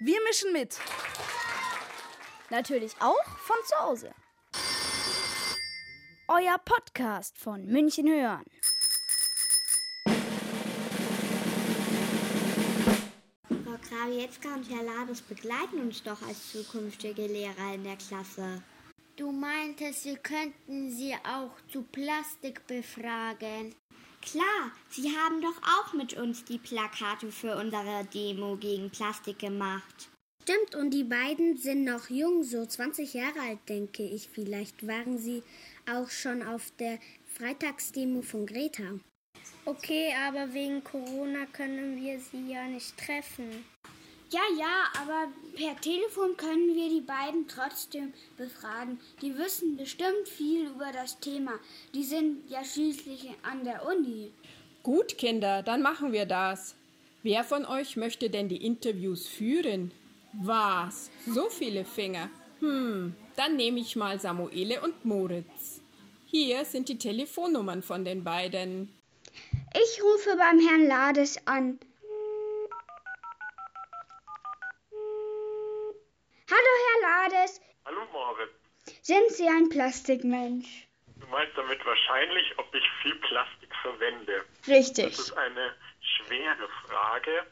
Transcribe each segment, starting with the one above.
Wir mischen mit. Natürlich auch von zu Hause. Euer Podcast von München hören. Frau Krawietzka und Herr Lades begleiten uns doch als zukünftige Lehrer in der Klasse. Du meintest, wir könnten sie auch zu Plastik befragen. Klar, Sie haben doch auch mit uns die Plakate für unsere Demo gegen Plastik gemacht. Stimmt, und die beiden sind noch jung, so 20 Jahre alt, denke ich. Vielleicht waren sie auch schon auf der Freitagsdemo von Greta. Okay, aber wegen Corona können wir sie ja nicht treffen. Ja, ja, aber per Telefon können wir die beiden trotzdem befragen. Die wissen bestimmt viel über das Thema. Die sind ja schließlich an der Uni. Gut, Kinder, dann machen wir das. Wer von euch möchte denn die Interviews führen? Was? So viele Finger? Hm, dann nehme ich mal Samuele und Moritz. Hier sind die Telefonnummern von den beiden. Ich rufe beim Herrn Lades an. Hallo, Herr Lades. Hallo Moritz. Sind Sie ein Plastikmensch? Du meinst damit wahrscheinlich, ob ich viel Plastik verwende. Richtig. Das ist eine schwere Frage,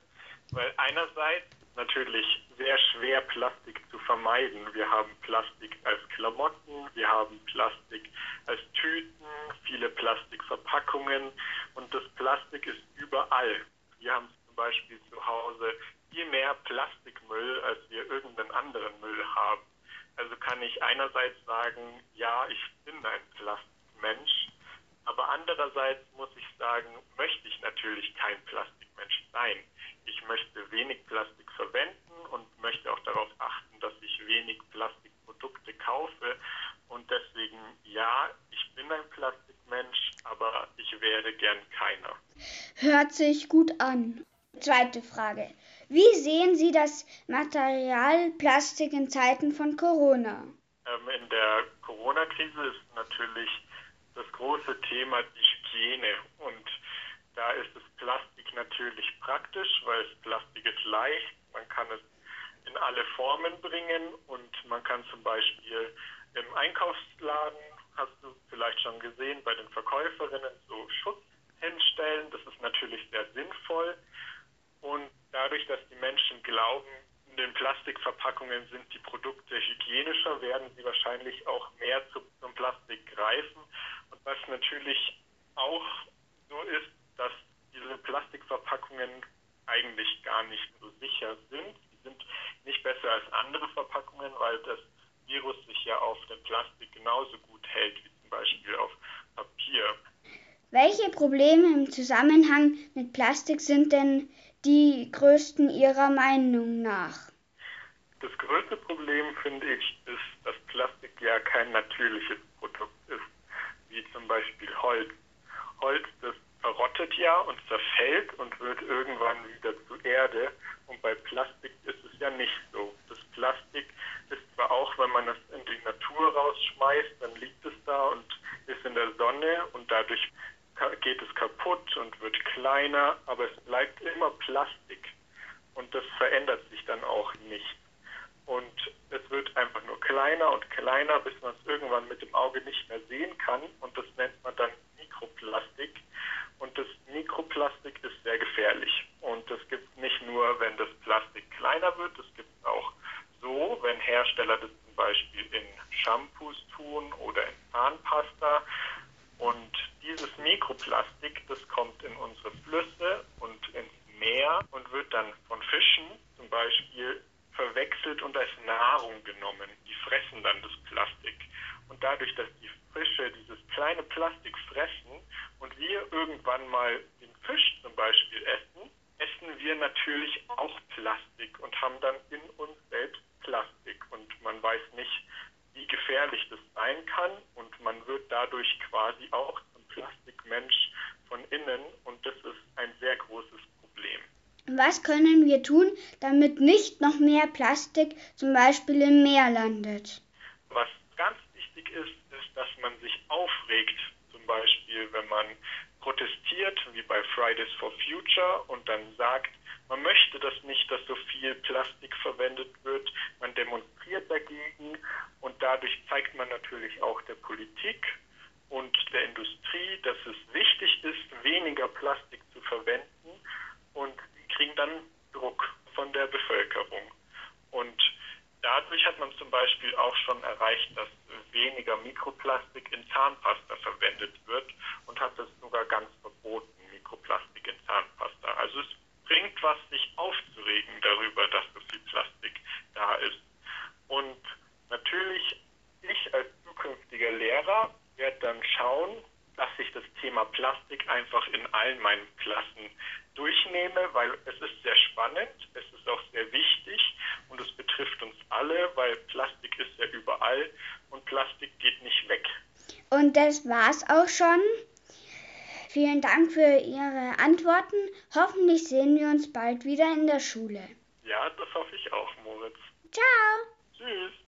weil einerseits natürlich sehr schwer Plastik zu vermeiden. Wir haben Plastik als Klamotten, wir haben Plastik als Tüten, viele Plastikverpackungen und das Plastik ist überall. Wir haben zum Beispiel zu Hause viel mehr Plastikmüll, als wir irgendeinen anderen Müll haben. Also kann ich einerseits sagen, ja, ich bin ein Plastikmensch, aber andererseits muss ich sagen, möchte ich natürlich kein Plastikmensch sein. Ich möchte wenig Plastik verwenden und möchte auch darauf achten, dass ich wenig Plastikprodukte kaufe. Und deswegen, ja, ich bin ein Plastikmensch, aber ich wäre gern keiner. Hört sich gut an. Zweite Frage. Wie sehen Sie das Material Plastik in Zeiten von Corona? Ähm, in der Corona-Krise ist natürlich das große Thema die Hygiene. Und da ist das Plastik natürlich praktisch, weil das Plastik ist leicht. Man kann es in alle Formen bringen und man kann zum Beispiel im Einkaufsladen, hast du vielleicht schon gesehen, bei den Verkäuferinnen so Schutz hinstellen. Das ist natürlich sehr sinnvoll. Und dadurch, dass die Menschen glauben, in den Plastikverpackungen sind die Produkte hygienischer, werden sie wahrscheinlich auch mehr zu, zum Plastik greifen. Und was natürlich auch so ist, dass diese Plastikverpackungen eigentlich gar nicht so sicher sind. Sie sind nicht besser als andere Verpackungen, weil das Virus sich ja auf dem Plastik genauso gut hält wie zum Beispiel auf Papier. Welche Probleme im Zusammenhang mit Plastik sind denn die größten Ihrer Meinung nach? Das größte Problem, finde ich, ist, dass Plastik ja kein natürliches Produkt ist, wie zum Beispiel Holz. Holz, das verrottet ja und zerfällt und wird irgendwann wieder zu Erde. Und bei Plastik ist es ja nicht so. Das Plastik ist zwar auch, wenn man es in die Natur rausschmeißt, dann liegt es da und ist in der Sonne und dadurch geht es kaputt und wird kleiner, aber es bleibt immer Plastik und das verändert sich dann auch nicht. Und es wird einfach nur kleiner und kleiner, bis man es irgendwann mit dem Auge nicht mehr sehen kann und das nennt man dann Mikroplastik. Und das Mikroplastik ist sehr gefährlich. Und das gibt es nicht nur, wenn das Plastik kleiner wird, das gibt es auch so, wenn Hersteller das zum Beispiel in Shampoos tun oder in Zahnpasta. Und dieses Mikroplastik, das kommt in unsere Flüsse und ins Meer und wird dann von Fischen zum Beispiel verwechselt und als Nahrung genommen. Die fressen dann das Plastik. Und dadurch, dass die Fische dieses kleine Plastik fressen und wir irgendwann mal den Fisch zum Beispiel essen, essen wir natürlich auch Plastik und haben dann in uns selbst Plastik. Und man weiß nicht, wie gefährlich das sein kann und man wird dadurch quasi auch zum Plastikmensch von innen und das ist ein sehr großes Problem. Was können wir tun, damit nicht noch mehr Plastik zum Beispiel im Meer landet? Was ganz wichtig ist, ist, dass man sich aufregt, zum Beispiel wenn man protestiert, wie bei Fridays for Future, und dann sagt, man möchte das nicht, dass so viel Plastik verwendet wird. Man demonstriert dagegen und dadurch zeigt man natürlich auch der Politik und der Industrie, dass es wichtig ist, weniger Plastik zu verwenden und kriegen dann Druck von der Bevölkerung. Und dadurch hat man zum Beispiel auch schon erreicht, dass weniger Mikroplastik in Zahnpasta verwendet wird und hat es sogar ganz verboten, Mikroplastik in Zahnpasta. Also es bringt was, sich aufzuregen darüber, dass so viel Plastik da ist. Und natürlich, ich als zukünftiger Lehrer werde dann schauen, Thema Plastik einfach in allen meinen Klassen durchnehme, weil es ist sehr spannend, es ist auch sehr wichtig und es betrifft uns alle, weil Plastik ist ja überall und Plastik geht nicht weg. Und das war's auch schon. Vielen Dank für Ihre Antworten. Hoffentlich sehen wir uns bald wieder in der Schule. Ja, das hoffe ich auch, Moritz. Ciao. Tschüss.